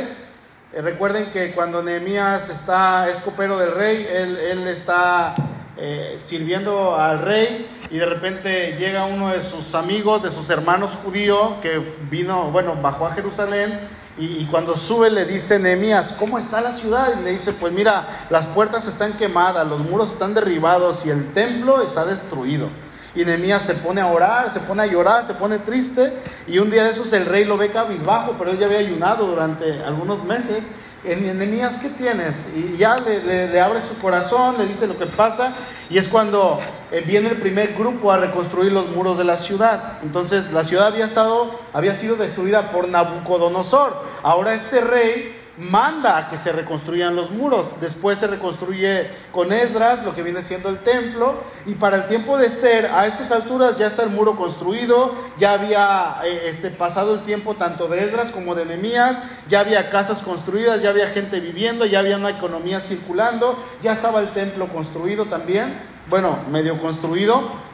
Eh, recuerden que cuando Nehemías está, es copero del rey, él, está eh, sirviendo al rey y de repente llega uno de sus amigos, de sus hermanos judíos, que vino, bueno, bajó a Jerusalén y, cuando sube le dice Nehemías, ¿cómo está la ciudad? Y le dice, pues mira, las puertas están quemadas, los muros están derribados y el templo está destruido. Y Nehemías se pone a orar, se pone a llorar, se pone triste. Y un día de esos el rey lo ve cabizbajo, pero él ya había ayunado durante algunos meses Enemías, ¿qué tienes? Y ya le, abre su corazón, le dice lo que pasa, y es cuando eh, viene el primer grupo a reconstruir los muros de la ciudad. Entonces la ciudad había estado, había sido destruida por Nabucodonosor. Ahora este rey manda a que se reconstruyan los muros. Después se reconstruye con Esdras, lo que viene siendo el templo. Y para el tiempo de Esther, a estas alturas ya está el muro construido, ya había eh, este, pasado el tiempo tanto de Esdras como de Nehemías, ya había casas construidas, ya había gente viviendo, ya había una economía circulando, ya estaba el templo construido también, bueno, medio construido.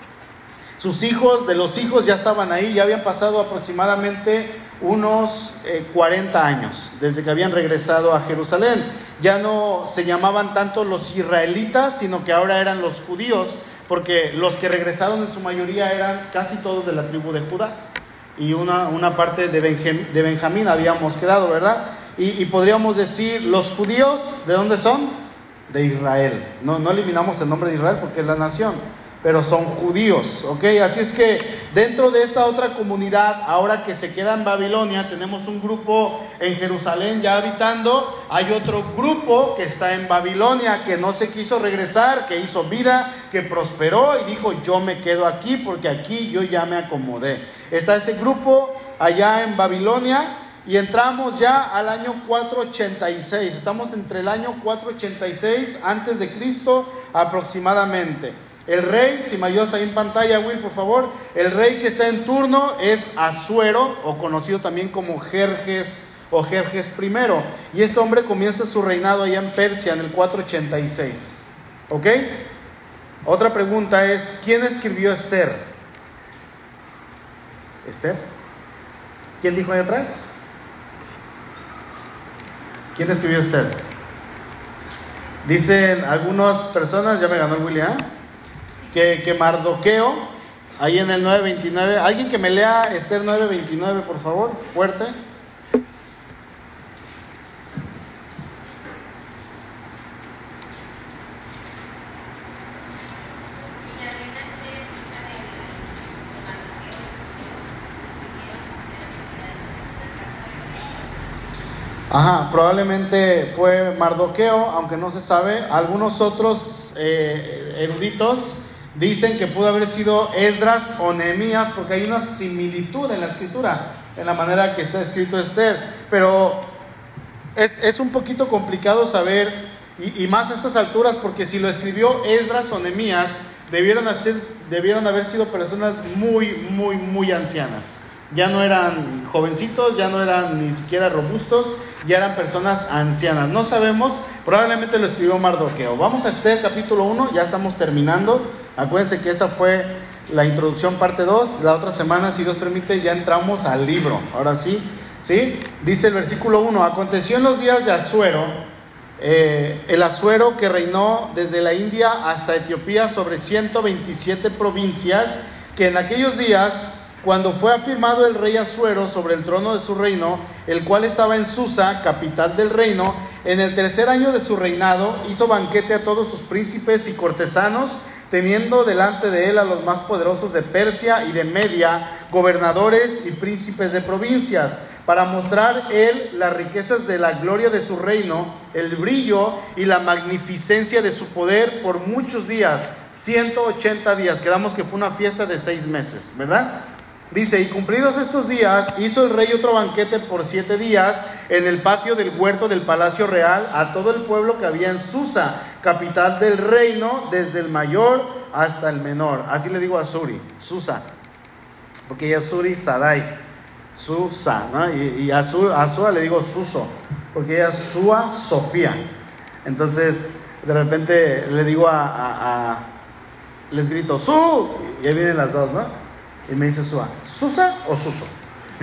Sus hijos, de los hijos ya estaban ahí, ya habían pasado aproximadamente unos 40 eh, años desde que habían regresado a Jerusalén. Ya no se llamaban tanto los israelitas, sino que ahora eran los judíos, porque los que regresaron en su mayoría eran casi todos de la tribu de Judá y una, una parte de, de, Benjamín habíamos quedado, ¿verdad? Y, podríamos decir, los judíos, ¿de dónde son? De Israel. No, no eliminamos el nombre de Israel porque es la nación pero son judíos, ¿ok? Así es que dentro de esta otra comunidad, ahora que se queda en Babilonia, tenemos un grupo en Jerusalén ya habitando, hay otro grupo que está en Babilonia, que no se quiso regresar, que hizo vida, que prosperó y dijo, yo me quedo aquí porque aquí yo ya me acomodé. Está ese grupo allá en Babilonia. Y entramos ya al año 486. Estamos entre el año 486 antes de Cristo aproximadamente. El rey, si me ayudas ahí en pantalla, Will, por favor, el rey que está en turno es Asuero, o conocido también como Jerjes o Jerjes I. Y este hombre comienza su reinado allá en Persia en el 486. ¿Ok? Otra pregunta es, ¿quién escribió Esther? ¿Esther? ¿Quién dijo ahí atrás? ¿Quién escribió Esther? Dicen algunas personas, ya me ganó el William, que, que Mardoqueo, ahí en el 929, alguien que me lea Esther 929, por favor, fuerte. Ajá, probablemente fue Mardoqueo, aunque no se sabe. Algunos otros eh, eruditos Dicen que pudo haber sido Esdras o Nehemías porque hay una similitud en la escritura, en la manera que está escrito Esther. Pero es, un poquito complicado saber, y, más a estas alturas, porque si lo escribió Esdras o Nehemías, debieron, hacer, debieron haber sido personas muy, muy, muy ancianas. Ya no eran jovencitos, ya no eran ni siquiera robustos, ya eran personas ancianas. No sabemos, probablemente lo escribió Mardoqueo. Vamos a Esther capítulo 1, ya estamos terminando. Acuérdense que esta fue la introducción parte 2. La otra semana, si Dios permite, ya entramos al libro. Ahora sí, ¿sí? Dice el versículo 1, aconteció en los días de Asuero, eh, el Asuero que reinó desde la India hasta Etiopía sobre 127 provincias, que en aquellos días, cuando fue afirmado el rey Asuero sobre el trono de su reino, el cual estaba en Susa, capital del reino, en el tercer año de su reinado, hizo banquete a todos sus príncipes y cortesanos, teniendo delante de él a los más poderosos de Persia y de Media, gobernadores y príncipes de provincias, para mostrar él las riquezas de la gloria de su reino, el brillo y la magnificencia de su poder por muchos días, 180 días. Quedamos que fue una fiesta de seis meses, ¿verdad? Dice, y cumplidos estos días, hizo el rey otro banquete por siete días en el patio del huerto del palacio real a todo el pueblo que había en Susa, capital del reino, desde el mayor hasta el menor. Así le digo a Suri, Susa, porque ella es Suri Sadai, Susa, ¿no? Y, a, Sua le digo Suso, porque ella es Sua Sofía. Entonces, de repente le digo a, a les grito, Su, y ahí vienen las dos, ¿no? Y me dice Susa, ¿Susa o Suso?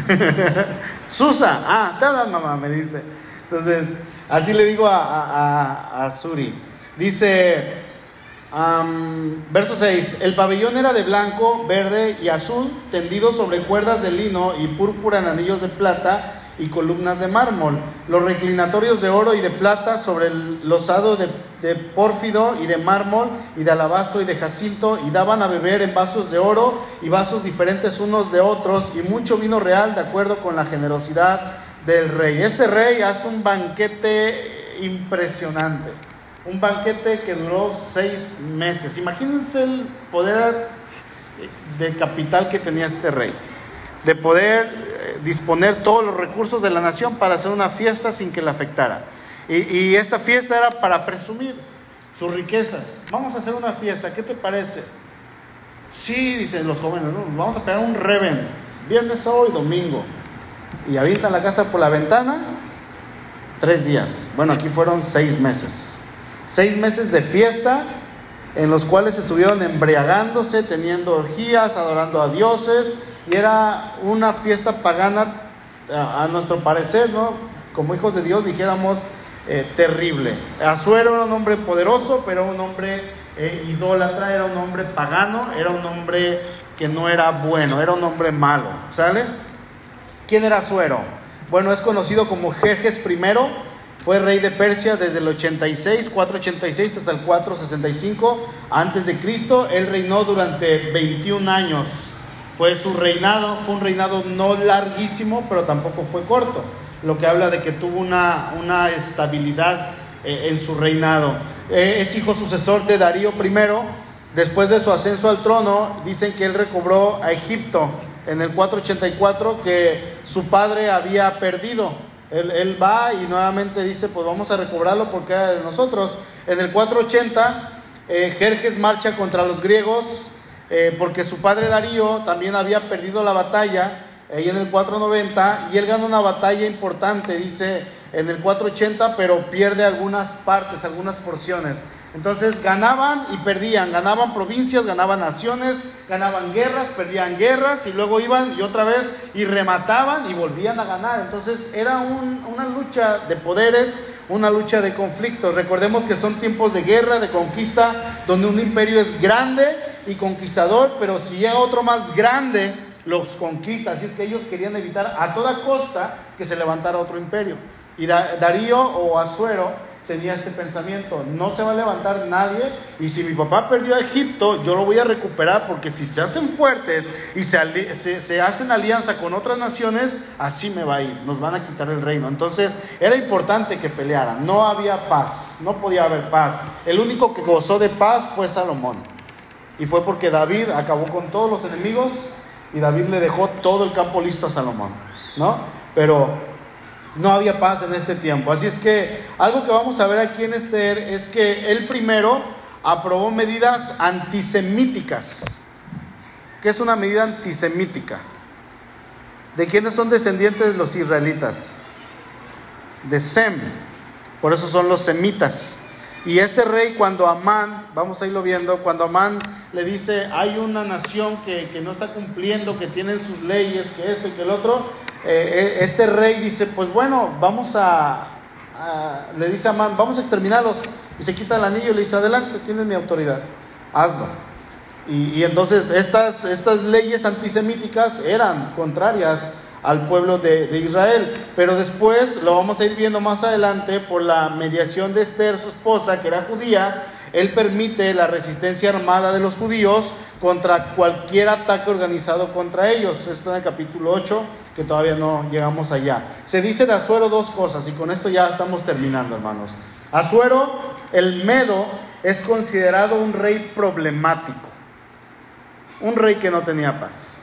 Susa, ah, te mamá, me dice. Entonces, así le digo a, a, Suri. Dice, verso 6. El pabellón era de blanco, verde y azul, tendido sobre cuerdas de lino y púrpura en anillos de plata y columnas de mármol. Los reclinatorios de oro y de plata sobre el losado de, de pórfido y de mármol y de alabastro y de jacinto y daban a beber en vasos de oro y vasos diferentes unos de otros y mucho vino real de acuerdo con la generosidad del rey. Este rey hace un banquete impresionante, un banquete que duró seis meses. Imagínense el poder de capital que tenía este rey, de poder disponer todos los recursos de la nación para hacer una fiesta sin que la afectara. Y, esta fiesta era para presumir sus riquezas. Vamos a hacer una fiesta, ¿qué te parece? Sí, dicen los jóvenes, vamos a pegar un reven, viernes, sábado y domingo. Y avientan la casa por la ventana, tres días. Bueno, aquí fueron seis meses. Seis meses de fiesta en los cuales estuvieron embriagándose, teniendo orgías, adorando a dioses, y era una fiesta pagana, a, nuestro parecer, ¿no? Como hijos de Dios dijéramos, eh, terrible. Azuero era un hombre poderoso, pero un hombre eh, idólatra, era un hombre pagano, era un hombre que no era bueno, era un hombre malo, ¿sale? ¿Quién era Azuero? Bueno, es conocido como Jerjes I, fue rey de Persia desde el 86, 486 hasta el 465 antes de Cristo. Él reinó durante 21 años fue su reinado, fue un reinado no larguísimo, pero tampoco fue corto, lo que habla de que tuvo una, una estabilidad eh, en su reinado. Eh, es hijo sucesor de Darío I, después de su ascenso al trono, dicen que él recobró a Egipto en el 484 que su padre había perdido. Él, va y nuevamente dice, pues vamos a recobrarlo porque era de nosotros. En el 480, eh, Jerjes marcha contra los griegos eh, porque su padre Darío también había perdido la batalla ahí en el 490 y él gana una batalla importante, dice en el 480, pero pierde algunas partes, algunas porciones. Entonces ganaban y perdían, ganaban provincias, ganaban naciones, ganaban guerras, perdían guerras y luego iban y otra vez y remataban y volvían a ganar. Entonces era una lucha de poderes, una lucha de conflictos. Recordemos que son tiempos de guerra, de conquista, donde un imperio es grande y conquistador, pero si llega otro más grande, los conquista. Así es que ellos querían evitar a toda costa que se levantara otro imperio. Y Darío o Azuero tenía este pensamiento, no se va a levantar nadie y si mi papá perdió a Egipto, yo lo voy a recuperar porque si se hacen fuertes y se, se, hacen alianza con otras naciones, así me va a ir, nos van a quitar el reino. Entonces era importante que pelearan, no había paz, no podía haber paz. El único que gozó de paz fue Salomón y fue porque David acabó con todos los enemigos y David le dejó todo el campo listo a Salomón, ¿no? Pero no había paz en este tiempo. Así es que algo que vamos a ver aquí en Esther es que él primero aprobó medidas antisemíticas. ¿Qué es una medida antisemítica? ¿De quiénes son descendientes los israelitas? De Sem. Por eso son los semitas. Y este rey cuando Amán, vamos a irlo viendo, cuando Amán le dice, hay una nación que, que no está cumpliendo, que tienen sus leyes, que esto y que el otro, eh, eh, este rey dice, pues bueno, vamos a, le dice a Amán, vamos a exterminarlos. Y se quita el anillo y le dice, adelante, tienes mi autoridad, hazlo. Y, entonces estas, estas leyes antisemíticas eran contrarias al pueblo de, de, Israel. Pero después, lo vamos a ir viendo más adelante, por la mediación de Esther, su esposa, que era judía, él permite la resistencia armada de los judíos contra cualquier ataque organizado contra ellos. Esto en el capítulo 8 que todavía no llegamos allá. Se dice de Azuero dos cosas y con esto ya estamos terminando, hermanos. Azuero, el Medo, es considerado un rey problemático, un rey que no tenía paz.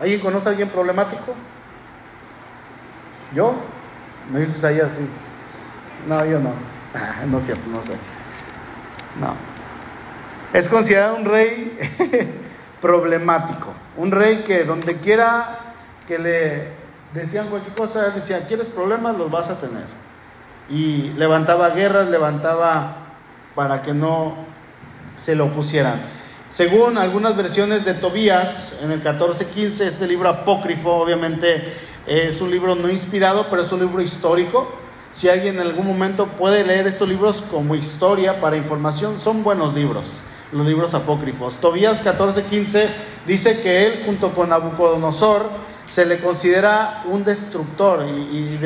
¿Alguien conoce a alguien problemático? ¿Yo? No, yo ahí así. No, yo no. Ah, no es cierto, no sé. No. Es considerado un rey problemático, un rey que donde quiera que le decían cualquier cosa, él decía, ¿quieres problemas? Los vas a tener. Y levantaba guerras, levantaba para que no se lo opusieran. Según algunas versiones de Tobías, en el 14-15, este libro apócrifo, obviamente es un libro no inspirado, pero es un libro histórico. Si alguien en algún momento puede leer estos libros como historia para información, son buenos libros, los libros apócrifos. Tobías 14:15 dice que él junto con Nabucodonosor se le considera un destructor y,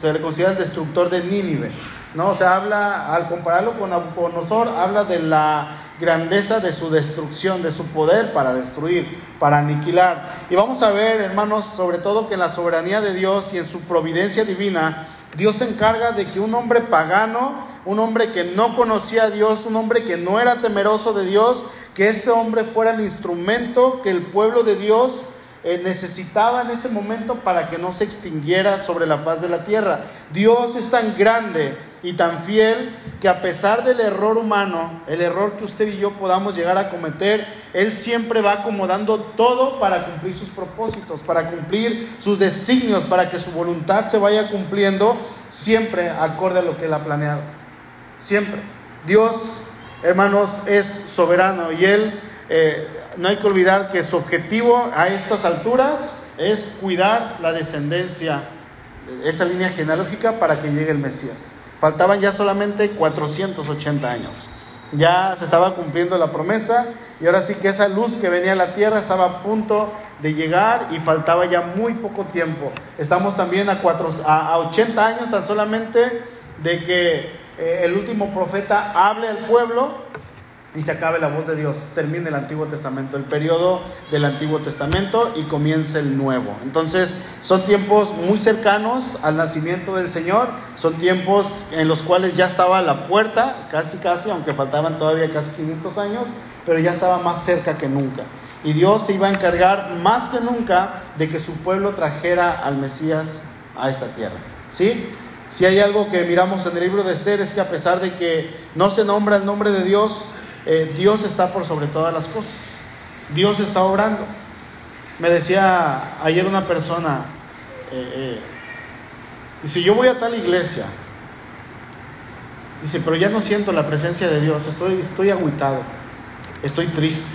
se le considera el destructor de Nínive. ¿no? O sea, habla, al compararlo con Nabucodonosor, habla de la grandeza de su destrucción, de su poder para destruir, para aniquilar. Y vamos a ver, hermanos, sobre todo que en la soberanía de Dios y en su providencia divina, Dios se encarga de que un hombre pagano, un hombre que no conocía a Dios, un hombre que no era temeroso de Dios, que este hombre fuera el instrumento que el pueblo de Dios necesitaba en ese momento para que no se extinguiera sobre la faz de la tierra. Dios es tan grande y tan fiel que a pesar del error humano, el error que usted y yo podamos llegar a cometer, Él siempre va acomodando todo para cumplir sus propósitos, para cumplir sus designios, para que su voluntad se vaya cumpliendo siempre acorde a lo que Él ha planeado. Siempre. Dios, hermanos, es soberano y Él, eh, no hay que olvidar que su objetivo a estas alturas es cuidar la descendencia, esa línea genealógica para que llegue el Mesías. Faltaban ya solamente 480 años. Ya se estaba cumpliendo la promesa y ahora sí que esa luz que venía a la tierra estaba a punto de llegar y faltaba ya muy poco tiempo. Estamos también a, a, 80 años tan solamente de que eh, el último profeta hable al pueblo y se acabe la voz de Dios, termine el Antiguo Testamento, el periodo del Antiguo Testamento y comience el Nuevo. Entonces son tiempos muy cercanos al nacimiento del Señor, son tiempos en los cuales ya estaba la puerta, casi casi, aunque faltaban todavía casi 500 años, pero ya estaba más cerca que nunca. Y Dios se iba a encargar más que nunca de que su pueblo trajera al Mesías a esta tierra. ¿Sí? Si hay algo que miramos en el libro de Esther es que a pesar de que no se nombra el nombre de Dios, eh, Dios está por sobre todas las cosas. Dios está obrando. Me decía ayer una persona, eh, eh, dice, yo voy a tal iglesia. Dice, pero ya no siento la presencia de Dios, estoy, estoy estoy triste.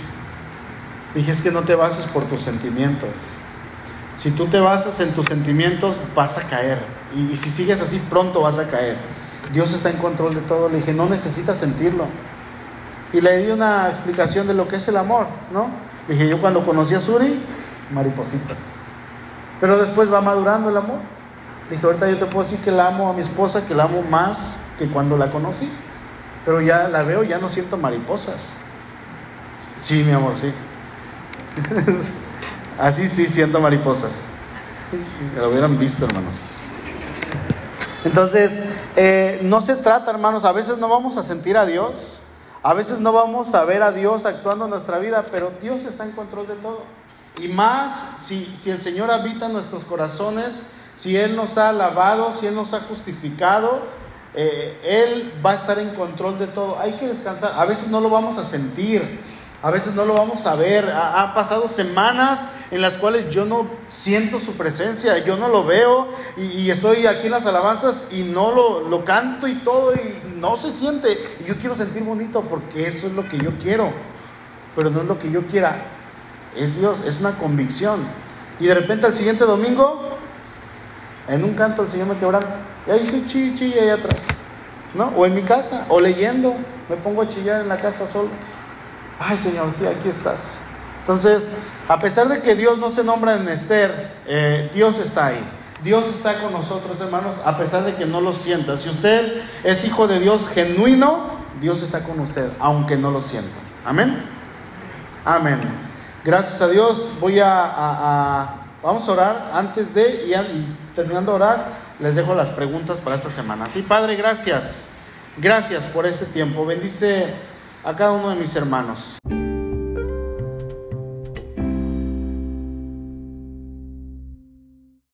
Dije, es que no te bases por tus sentimientos. Si tú te basas en tus sentimientos, vas a caer. Y, y si sigues así, pronto vas a caer. Dios está en control de todo. Le dije, no necesitas sentirlo y le di una explicación de lo que es el amor, ¿no? Dije, yo cuando conocí a Suri, maripositas. Pero después va madurando el amor. Dije, ahorita yo te puedo decir que la amo a mi esposa, que la amo más que cuando la conocí. Pero ya la veo, ya no siento mariposas. Sí, mi amor, sí. Así sí siento mariposas. Lo hubieran visto, hermanos. Entonces, eh, no se trata, hermanos, a veces no vamos a sentir a Dios a veces no vamos a ver a Dios actuando en nuestra vida, pero Dios está en control de todo. Y más si, si el Señor habita en nuestros corazones, si Él nos ha alabado, si Él nos ha justificado, eh, Él va a estar en control de todo. Hay que descansar. A veces no lo vamos a sentir, a veces no lo vamos a ver. Ha, pasado semanas en las cuales yo no siento su presencia, yo no lo veo y, estoy aquí en las alabanzas y no lo, lo, canto y todo y no se siente. Y yo quiero sentir bonito porque eso es lo que yo quiero, pero no es lo que yo quiera. Es Dios, es una convicción. Y de repente al siguiente domingo, en un canto el Señor me quebranta. Y ahí estoy chi, ahí atrás. ¿No? O en mi casa, o leyendo, me pongo a chillar en la casa solo. Ay Señor, sí, aquí estás. Entonces, a pesar de que Dios no se nombra en Esther, eh, Dios está ahí. Dios está con nosotros, hermanos, a pesar de que no lo sienta. Si usted es hijo de Dios genuino, Dios está con usted, aunque no lo sienta. Amén. Amén. Gracias a Dios. Voy a, vamos a orar antes de y, y terminando de orar, les dejo las preguntas para esta semana. Sí, Padre, gracias. Gracias por este tiempo. Bendice a cada uno de mis hermanos.